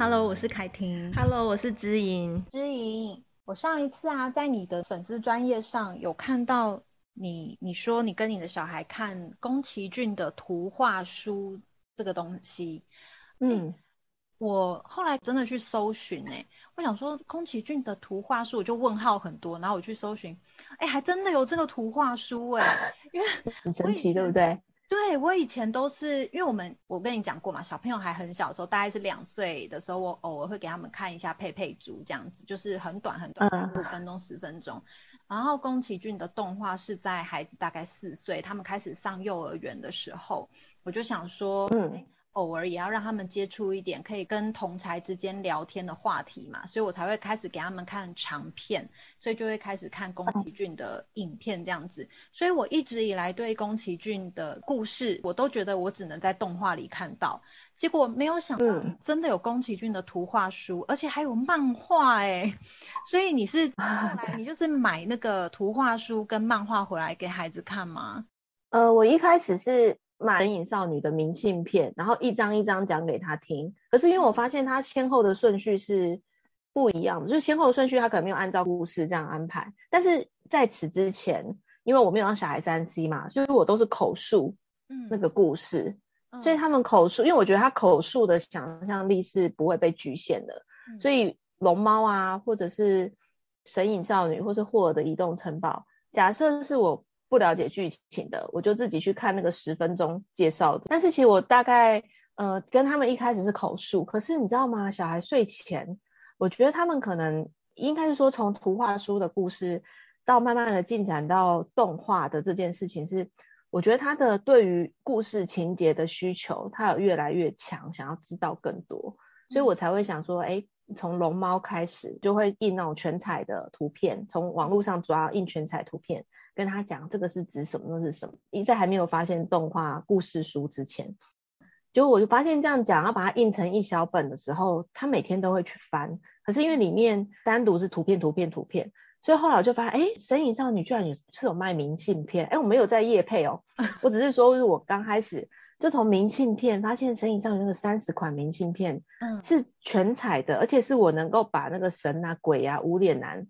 Hello，我是凯婷。Hello，我是知莹。知莹，我上一次啊，在你的粉丝专业上有看到你，你说你跟你的小孩看宫崎骏的图画书这个东西。嗯，我后来真的去搜寻，哎，我想说宫崎骏的图画书，我就问号很多，然后我去搜寻，哎，还真的有这个图画书，哎，因为 很神奇，对不对？对，我以前都是，因为我们我跟你讲过嘛，小朋友还很小的时候，大概是两岁的时候，我偶尔会给他们看一下佩佩猪这样子，就是很短很短，五分钟十分钟。然后宫崎骏的动画是在孩子大概四岁，他们开始上幼儿园的时候，我就想说，嗯。偶尔也要让他们接触一点可以跟同才之间聊天的话题嘛，所以我才会开始给他们看长片，所以就会开始看宫崎骏的影片这样子。所以我一直以来对宫崎骏的故事，我都觉得我只能在动画里看到，结果没有想到真的有宫崎骏的图画书，而且还有漫画哎。所以你是 你就是买那个图画书跟漫画回来给孩子看吗？呃，我一开始是。买神隐少女的明信片，然后一张一张讲给他听。可是因为我发现他先后的顺序是不一样的，就是先后的顺序他可能没有按照故事这样安排。但是在此之前，因为我没有让小孩三 C 嘛，所以我都是口述那个故事。嗯，所以他们口述，因为我觉得他口述的想象力是不会被局限的。所以龙猫啊，或者是神隐少女，或是霍尔的移动城堡，假设是我。不了解剧情的，我就自己去看那个十分钟介绍的。但是其实我大概呃跟他们一开始是口述，可是你知道吗？小孩睡前，我觉得他们可能应该是说从图画书的故事到慢慢的进展到动画的这件事情是，是我觉得他的对于故事情节的需求，他有越来越强，想要知道更多，所以我才会想说，哎。从龙猫开始就会印那种全彩的图片，从网络上抓印全彩图片，跟他讲这个是指什么，那是什么。在还没有发现动画故事书之前，结果我就发现这样讲，要把它印成一小本的时候，他每天都会去翻。可是因为里面单独是图片、图片、图片，所以后来我就发现，哎，神隐少女居然有是有卖明信片，哎，我没有在夜配哦，我只是说，是我刚开始。就从明信片发现神隐少女那个三十款明信片，嗯，是全彩的，而且是我能够把那个神啊、鬼啊、无脸男，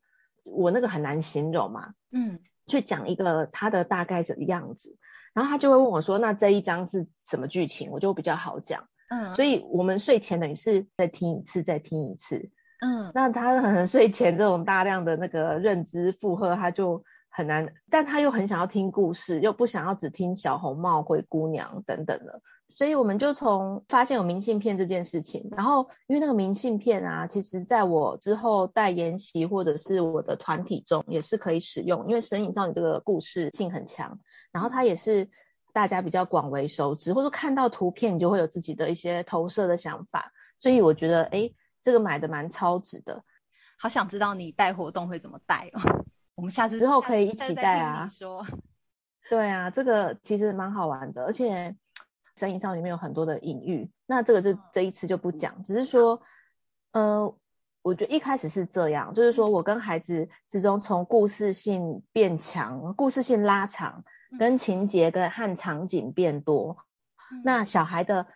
我那个很难形容嘛，嗯，去讲一个他的大概的样子，然后他就会问我说：“那这一张是什么剧情？”我就比较好讲，嗯，所以我们睡前等于是再听一次，再听一次，嗯，那他可能 睡前这种大量的那个认知负荷，他就。很难，但他又很想要听故事，又不想要只听小红帽、灰姑娘等等的，所以我们就从发现有明信片这件事情，然后因为那个明信片啊，其实在我之后带研习或者是我的团体中也是可以使用，因为神隐少女这个故事性很强，然后它也是大家比较广为熟知，或者看到图片你就会有自己的一些投射的想法，所以我觉得诶，这个买的蛮超值的，好想知道你带活动会怎么带哦。我们下次之后可以一起带啊！说，对啊，这个其实蛮好玩的，而且神隐少女里面有很多的隐喻。那这个这这一次就不讲，只是说，呃，我觉得一开始是这样，就是说我跟孩子之中从故事性变强，故事性拉长，跟情节跟和场景变多，那小孩的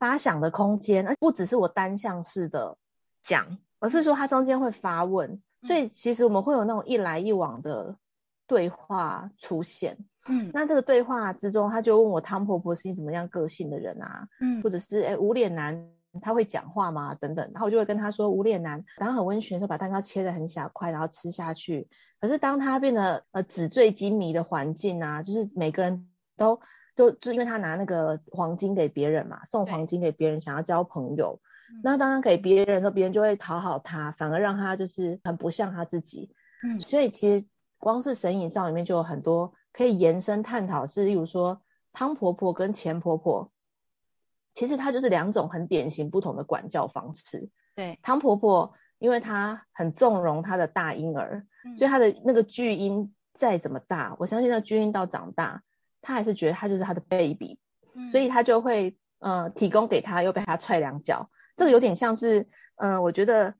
发想的空间，而不只是我单向式的讲，而是说他中间会发问。所以其实我们会有那种一来一往的对话出现，嗯，那这个对话之中，他就问我汤婆婆是怎么样个性的人啊，嗯，或者是诶无脸男他会讲话吗？等等，然后我就会跟他说无脸男，然后很温驯的时候把蛋糕切得很小块，然后吃下去。可是当他变得呃纸醉金迷的环境啊，就是每个人都就就因为他拿那个黄金给别人嘛，送黄金给别人，想要交朋友。那当然给别人的时候，别人就会讨好他，反而让他就是很不像他自己。嗯，所以其实光是神隐上里面就有很多可以延伸探讨，是例如说汤婆婆跟钱婆婆，其实她就是两种很典型不同的管教方式。对，汤婆婆因为她很纵容她的大婴儿，嗯，所以她的那个巨婴再怎么大，我相信那巨婴到长大，她还是觉得她就是她的 baby，嗯，所以她就会呃提供给他，又被他踹两脚。这个有点像是，嗯、呃，我觉得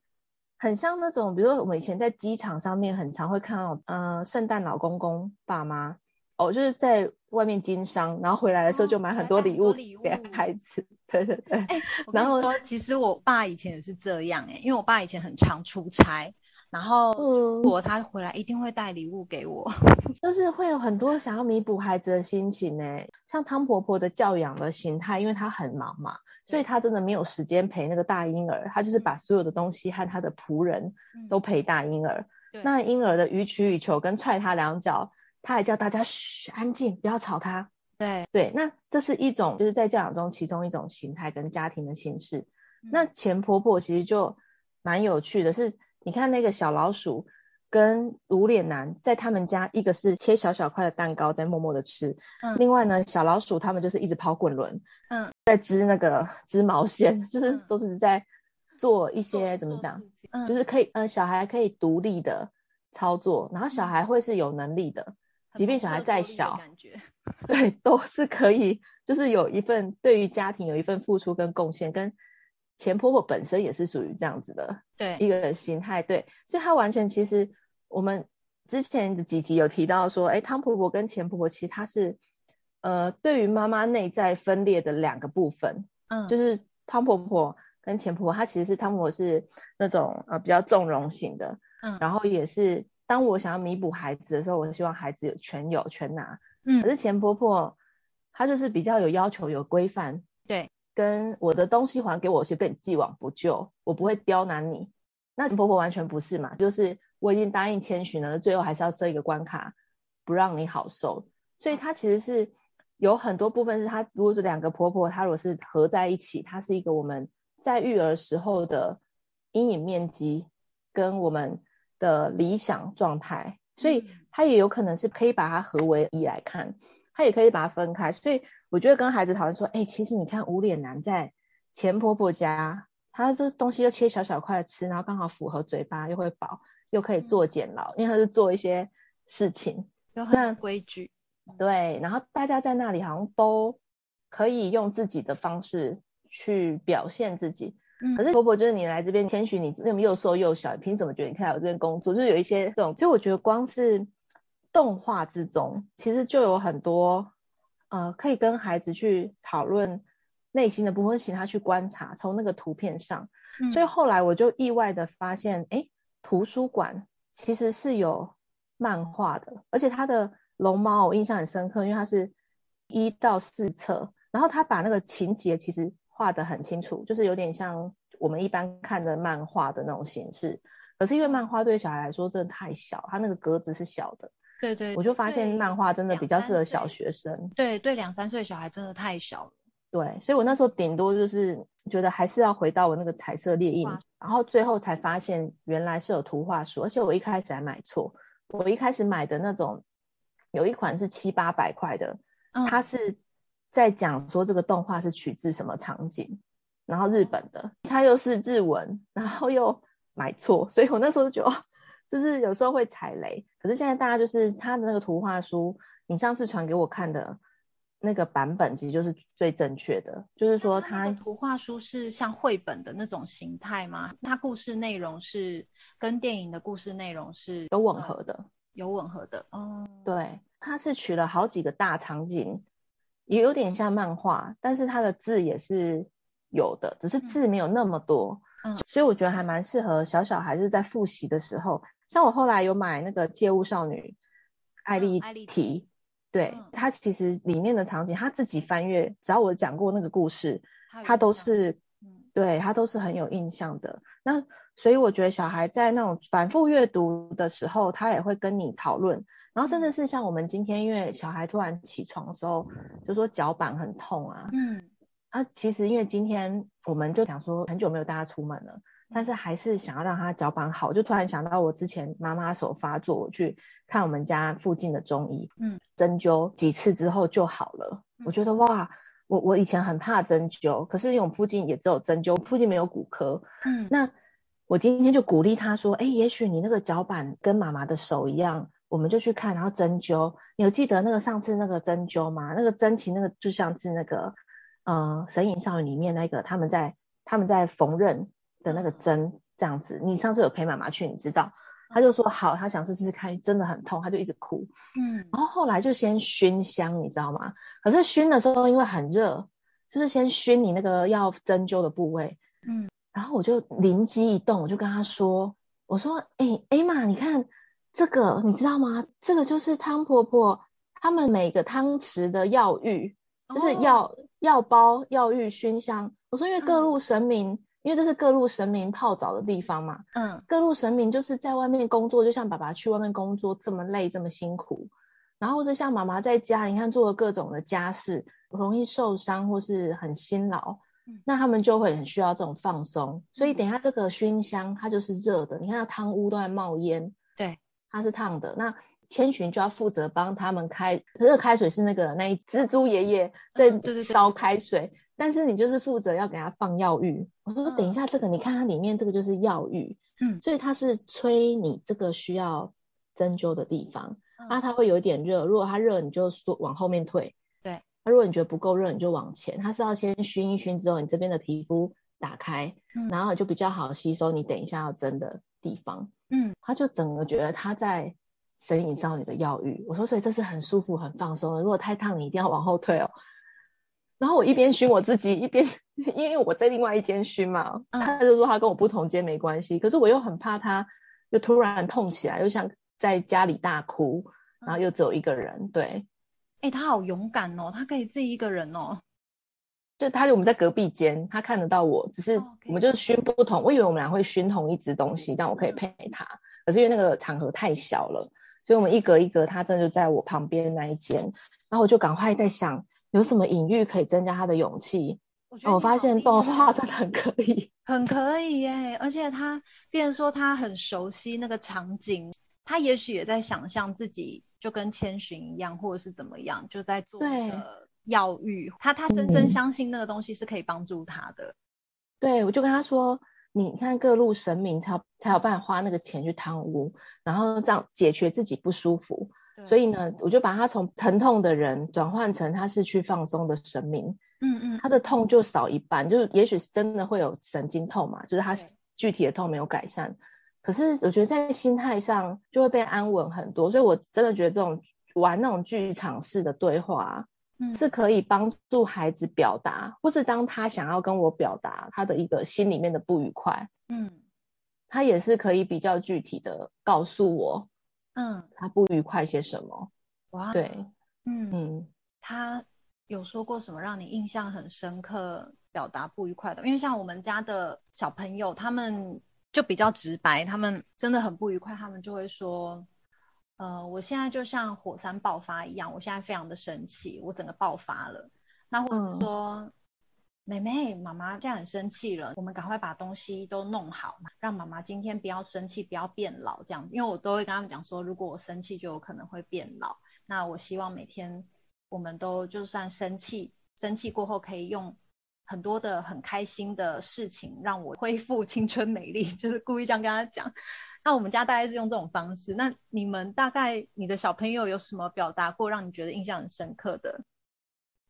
很像那种，比如说我们以前在机场上面很常会看到，呃，圣诞老公公爸妈，哦，就是在外面经商，然后回来的时候就买很多礼物给孩子，对 对对。哎、欸，然后说，其实我爸以前也是这样哎、欸，因为我爸以前很常出差，然后如果他回来一定会带礼物给我，就是会有很多想要弥补孩子的心情呢、欸。像汤婆婆的教养的形态，因为她很忙嘛，所以她真的没有时间陪那个大婴儿，她就是把所有的东西和她的仆人都陪大婴儿。嗯、那婴儿的予取予求跟踹他两脚，她还叫大家嘘，安静，不要吵他。对对，那这是一种就是在教养中其中一种形态跟家庭的形式。嗯、那钱婆婆其实就蛮有趣的是，是你看那个小老鼠跟无脸男在他们家，一个是切小小块的蛋糕在默默的吃，嗯，另外呢小老鼠他们就是一直跑滚轮，嗯，在织那个织毛线，就是都是在做一些、嗯、怎么讲，嗯、就是可以呃小孩可以独立的操作，然后小孩会是有能力的，嗯、即便小孩再小。感觉对，都是可以，就是有一份对于家庭有一份付出跟贡献，跟钱婆婆本身也是属于这样子的，对。一个心态，对，所以她完全其实我们之前的几集有提到说，哎，汤婆婆跟钱婆婆其实她是呃对于妈妈内在分裂的两个部分，嗯，就是汤婆婆跟钱婆婆，她其实是汤婆婆是那种呃比较纵容型的，嗯，然后也是当我想要弥补孩子的时候，我希望孩子有全有全拿。嗯，可是钱婆婆她就是比较有要求、有规范，对，跟我的东西还给我，是跟你既往不咎，我不会刁难你。那婆婆完全不是嘛，就是我已经答应千寻了，最后还是要设一个关卡，不让你好受。所以她其实是有很多部分是她，如果是两个婆婆，她如果是合在一起，她是一个我们在育儿时候的阴影面积跟我们的理想状态。所以她也有可能是可以把它合为一来看，她也可以把它分开。所以我就会跟孩子讨论说，哎、欸，其实你看无脸男在钱婆婆家，他这东西又切小小块吃，然后刚好符合嘴巴，又会饱，又可以做减劳，因为他是做一些事情，又很规矩。对，然后大家在那里好像都可以用自己的方式去表现自己。可是婆婆就是你来这边，谦虚你那么又瘦又小，你凭什么觉得你可以来我这边工作？就是有一些这种，所以我觉得光是动画之中，其实就有很多呃可以跟孩子去讨论内心的部分，请他去观察，从那个图片上。嗯、所以后来我就意外的发现，哎，图书馆其实是有漫画的，而且他的龙猫我印象很深刻，因为它是一到四册，然后他把那个情节其实。画得很清楚，就是有点像我们一般看的漫画的那种形式。可是因为漫画对小孩来说真的太小，他那个格子是小的。对对，我就发现漫画真的比较适合小学生。对对，两三岁小孩真的太小了。对，所以我那时候顶多就是觉得还是要回到我那个彩色列印，然后最后才发现原来是有图画书，而且我一开始还买错，我一开始买的那种有一款是七八百块的，它是。在讲说这个动画是取自什么场景，然后日本的，它又是日文，然后又买错，所以我那时候就觉 得就是有时候会踩雷。可是现在大家就是他的那个图画书，你上次传给我看的那个版本，其实就是最正确的，就是说它图画书是像绘本的那种形态吗？它故事内容是跟电影的故事内容是有吻合的，有吻合的。哦，对，它是取了好几个大场景。也有点像漫画，但是它的字也是有的，只是字没有那么多。嗯，所以我觉得还蛮适合小小孩子在复习的时候。像我后来有买那个《借物少女艾莉缇》，嗯，对，嗯，它其实里面的场景，他自己翻阅，只要我讲过那个故事，他都是，对，他都是很有印象的。那所以我觉得小孩在那种反复阅读的时候，他也会跟你讨论。然后甚至是像我们今天，因为小孩突然起床的时候，就说脚板很痛啊。嗯。啊，其实因为今天我们就想说很久没有带他出门了，但是还是想要让他脚板好，就突然想到我之前妈妈手发作，我去看我们家附近的中医，嗯，针灸几次之后就好了。我觉得哇，我我以前很怕针灸，可是因为我们附近也只有针灸，附近没有骨科。嗯。那我今天就鼓励他说，哎，也许你那个脚板跟妈妈的手一样。我们就去看，然后针灸。你有记得那个上次那个针灸吗？那个针其实那个就像是那个，呃，神隐少女里面那个他们在他们在缝纫的那个针这样子。你上次有陪妈妈去，你知道？他就说好，他想试试看，真的很痛，他就一直哭。嗯，然后后来就先熏香，你知道吗？可是熏的时候因为很热，就是先熏你那个要针灸的部位。嗯，然后我就灵机一动，我就跟他说：“我说，哎，艾玛，你看这个，你知道吗？这个就是汤婆婆他们每个汤匙的药浴，就是药、哦、药包、药浴、熏香。我说，因为各路神明。嗯”因为这是各路神明泡澡的地方嘛，嗯，各路神明就是在外面工作，就像爸爸去外面工作这么累这么辛苦，然后是像妈妈在家，你看做了各种的家事，容易受伤或是很辛劳，嗯，那他们就会很需要这种放松。所以等一下这个熏香它就是热的，你看它汤屋都在冒烟，对，它是烫的。那千寻就要负责帮他们开，热开水是那个那蜘蛛爷爷在烧开水。嗯，对对对。但是你就是负责要给他放药浴。我说等一下，这个你看它里面这个就是药浴，嗯，所以它是吹你这个需要针灸的地方，嗯、啊，它会有一点热，如果它热，你就说往后面退，对，那、啊、如果你觉得不够热，你就往前，它是要先熏一熏之后，你这边的皮肤打开，嗯，然后就比较好吸收你等一下要针的地方，嗯，他就整个觉得他在神隐少女的药浴，我说所以这是很舒服很放松的，如果太烫你一定要往后退哦。然后我一边熏我自己，一边 因为我在另外一间熏嘛，嗯，他就说他跟我不同间没关系，可是我又很怕他又突然痛起来，又像在家里大哭，然后又只有一个人，对，哎，他好勇敢哦，他可以自己一个人哦，就他就我们在隔壁间，他看得到我，只是我们就是熏不同，我以为我们俩会熏同一只东西，但我可以陪他，可是因为那个场合太小了，所以我们一格一格，他真的就在我旁边那一间，然后我就赶快在想。有什么隐喻可以增加他的勇气？我觉得我发现动画真的很可以，很可以耶！而且他，变成说他很熟悉那个场景，他也许也在想象自己就跟千寻一样，或者是怎么样，就在做那个药浴。他他深深相信那个东西是可以帮助他的。嗯、对，我就跟他说：“你看各路神明才才有办法花那个钱去贪污，然后这样解决自己不舒服。”所以呢，我就把他从疼痛的人转换成他是去放松的神明，嗯嗯，他的痛就少一半，就是也许是真的会有神经痛嘛，就是他具体的痛没有改善，可是我觉得在心态上就会被安稳很多，所以我真的觉得这种玩那种剧场式的对话，嗯，是。可以帮助孩子表达，或是当他想要跟我表达他的一个心里面的不愉快，嗯，他也是可以比较具体的告诉我。嗯，他不愉快些什么？哇，对，嗯嗯，他有说过什么让你印象很深刻、表达不愉快的？因为像我们家的小朋友，他们就比较直白，他们真的很不愉快，他们就会说，呃，我现在就像火山爆发一样，我现在非常的生气，我整个爆发了。那或者是说。妹妹，妈妈现在很生气了，我们赶快把东西都弄好嘛，让妈妈今天不要生气，不要变老这样。因为我都会跟他们讲说，如果我生气，就有可能会变老。那我希望每天我们都就算生气，生气过后可以用很多的很开心的事情让我恢复青春美丽，就是故意这样跟他讲。那我们家大概是用这种方式。那你们大概你的小朋友有什么表达过让你觉得印象很深刻的？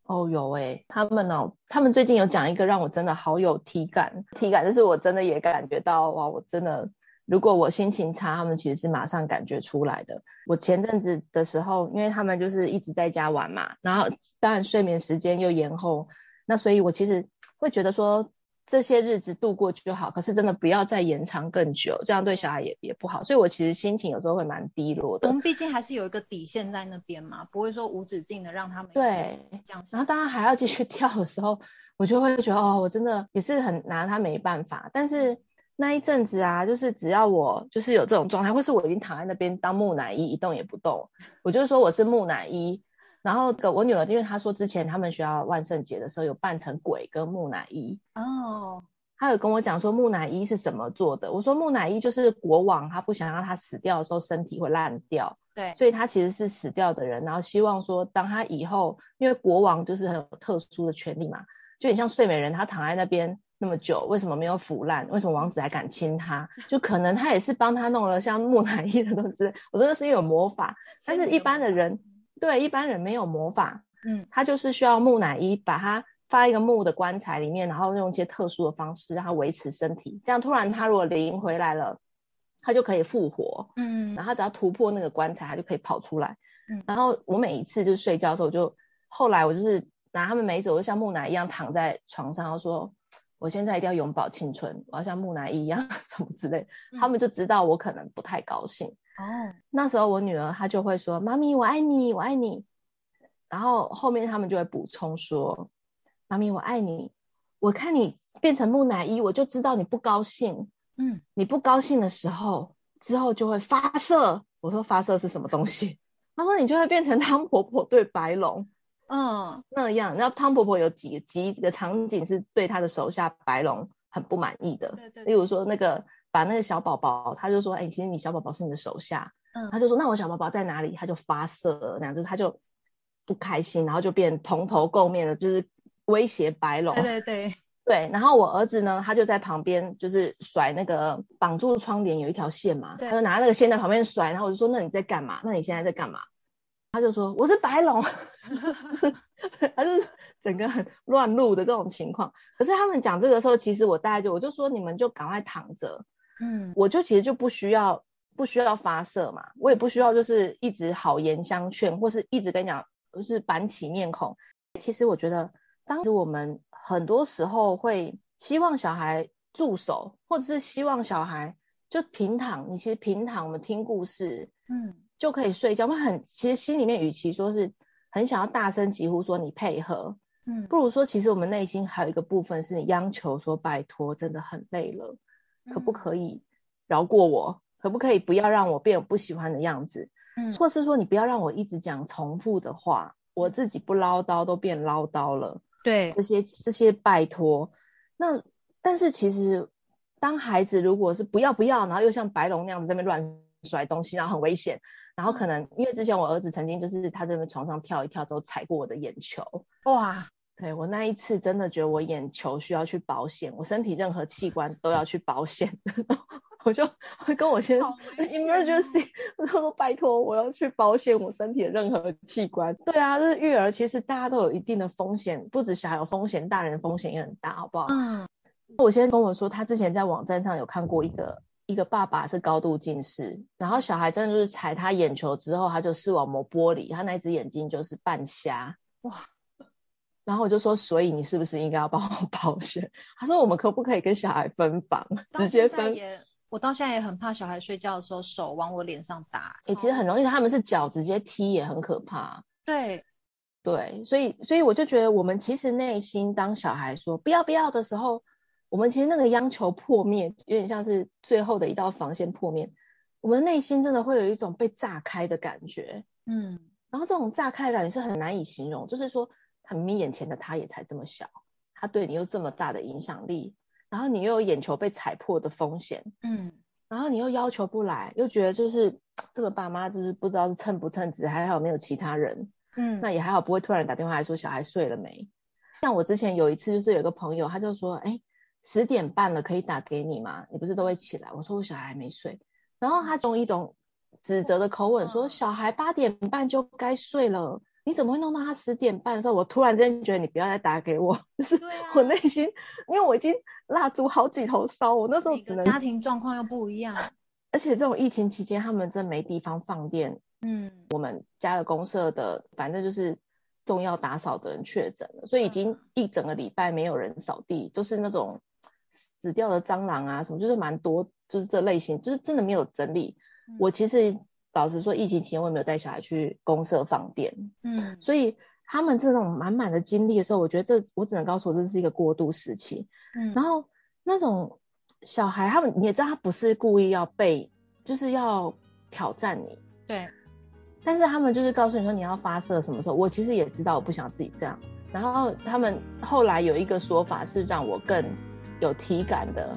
哦，有诶，他们哦，他们最近有讲一个让我真的好有体感，体感就是我真的也感觉到哇，我真的如果我心情差，他们其实是马上感觉出来的。我前阵子的时候，因为他们就是一直在家玩嘛，然后当然睡眠时间又延后，那所以我其实会觉得说。这些日子度过就好，可是真的不要再延长更久，这样对小孩也也不好。所以我其实心情有时候会蛮低落的。我们毕竟还是有一个底线在那边嘛，不会说无止境的让他们对这样。然后当他还要继续 跳的时候，我就会觉得哦，我真的也是很拿他没办法。但是那一阵子啊，就是只要我就是有这种状态，或是我已经躺在那边当木乃伊一动也不动，我就是说我是木乃伊。然后我女儿，因为她说之前他们学校万圣节的时候有扮成鬼跟木乃伊哦，她有跟我讲说木乃伊是什么做的。我说木乃伊就是国王，他不想让他死掉的时候身体会烂掉，对，所以他其实是死掉的人，然后希望说当他以后，因为国王就是很有特殊的权利嘛，就很像睡美人，他躺在那边那么久，为什么没有腐烂？为什么王子还敢亲他？就可能他也是帮他弄了像木乃伊的东西。我真的是因为有魔法，但是一般的人。对，一般人没有魔法，嗯，他就是需要木乃伊把他放一个木的棺材里面，然后用一些特殊的方式让他维持身体，这样突然他如果灵回来了，他就可以复活，嗯，然后他只要突破那个棺材，他就可以跑出来，嗯，然后我每一次就是睡觉的时候，就后来我就是拿他们没走，就像木乃伊一样躺在床上，然后说：“我现在一定要永葆青春，我要像木乃伊一样 什么之类。嗯”他们就知道我可能不太高兴。哦，那时候我女儿她就会说：“妈咪，我爱你，我爱你。”然后后面他们就会补充说：“妈咪，我爱你。”我看你变成木乃伊，我就知道你不高兴。嗯，你不高兴的时候，之后就会发射。我说发射是什么东西？他说你就会变成汤婆婆对白龙，嗯，那样。然后汤婆婆有几几几个场景是对她的手下白龙很不满意的。对对。例如说那个把那个小宝宝，他就说，哎，其实你小宝宝是你的手下。嗯。他就说，那我小宝宝在哪里？他就发射，那样就是他就不开心，然后就变蓬头垢面的，就是。威胁白龙，对对对对，然后我儿子呢，他就在旁边，就是甩那个绑住窗帘有一条线嘛，他就拿那个线在旁边甩，然后我就说：“那你在干嘛？那你现在在干嘛？”他就说：“我是白龙。”他就是整个很乱入的这种情况。可是他们讲这个时候，其实我大概就我就说：“你们就赶快躺着。”嗯，我就其实就不需要不需要发射嘛，我也不需要就是一直好言相劝，或是一直跟你讲就是板起面孔。其实我觉得。当时我们很多时候会希望小孩住手，或者是希望小孩就平躺。你其实平躺，我们听故事，嗯，就可以睡觉。我们很其实心里面，与其说是很想要大声疾呼说你配合，嗯，不如说其实我们内心还有一个部分是你央求说拜托，真的很累了，可不可以饶过我？可不可以不要让我变我不喜欢的样子？嗯，或是说你不要让我一直讲重复的话，我自己不唠叨都变唠叨了。对，这些这些拜托，那但是其实当孩子如果是不要不要，然后又像白龙那样子在那边乱甩东西，然后很危险，然后可能因为之前我儿子曾经就是他在那边床上跳一跳之后踩过我的眼球，哇，对，我那一次真的觉得我眼球需要去保险，我身体任何器官都要去保险。我就会跟我先生 emergency，我说拜托，我要去保险我身体的任何器官。对啊，就是育儿，其实大家都有一定的风险，不止小孩有风险，大人风险也很大，好不好？嗯。我先生跟我说，他之前在网站上有看过一个一个爸爸是高度近视，然后小孩真的就是踩他眼球之后，他就视网膜剥离，他那一只眼睛就是半瞎。哇。然后我就说，所以你是不是应该要帮我 保险？他说，我们可不可以跟小孩分房，直接分？我到现在也很怕小孩睡觉的时候手往我脸上打，哎、欸，其实很容易，他们是脚直接踢也很可怕。对，对，所以所以我就觉得，我们其实内心当小孩说不要不要的时候，我们其实那个央求破灭，有点像是最后的一道防线破灭，我们内心真的会有一种被炸开的感觉。嗯，然后这种炸开的感觉是很难以形容，就是说，他明明眼前的他也才这么小，他对你又这么大的影响力。然后你又有眼球被踩破的风险，嗯，然后你又要求不来，又觉得就是这个爸妈就是不知道是称不称职，还好没有其他人，嗯，那也还好不会突然打电话来说小孩睡了没。像我之前有一次就是有个朋友他就说，哎，十点半了可以打给你吗？你不是都会起来？我说我小孩还没睡，然后他用一种指责的口吻说，小孩八点半就该睡了。你怎么会弄到他十点半的时候？我突然间觉得你不要再打给我，就是我内心，啊、因为我已经蜡烛好几头烧，我那时候只能家庭状况又不一样，而且这种疫情期间他们真没地方放电。嗯，我们家的公社的反正就是重要打扫的人确诊了，所以已经一整个礼拜没有人扫地，都、嗯、是那种死掉的蟑螂啊什么，就是蛮多，就是这类型，就是真的没有整理。嗯、我其实。老实说，疫情期间我也没有带小孩去公社放电，嗯，所以他们这种满满的精力的时候，我觉得这我只能告诉我这是一个过渡时期，嗯，然后那种小孩他们你也知道他不是故意要被，就是要挑战你，对，但是他们就是告诉你说你要发射什么时候，我其实也知道我不想自己这样，然后他们后来有一个说法是让我更有体感的。